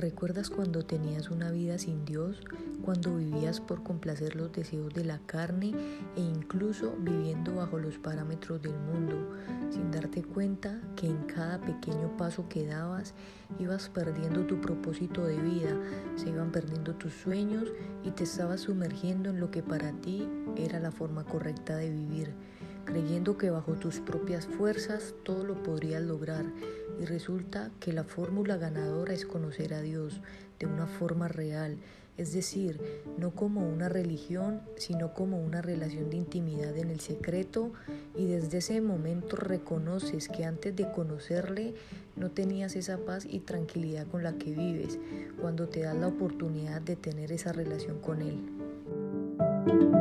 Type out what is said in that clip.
¿Recuerdas cuando tenías una vida sin Dios? Cuando vivías por complacer los deseos de la carne e incluso viviendo bajo los parámetros del mundo, sin darte cuenta que en cada pequeño paso que dabas ibas perdiendo tu propósito de vida, se iban perdiendo tus sueños y te estabas sumergiendo en lo que para ti era la forma correcta de vivir creyendo que bajo tus propias fuerzas todo lo podrías lograr y resulta que la fórmula ganadora es conocer a Dios de una forma real, es decir, no como una religión, sino como una relación de intimidad en el secreto y desde ese momento reconoces que antes de conocerle no tenías esa paz y tranquilidad con la que vives cuando te das la oportunidad de tener esa relación con Él.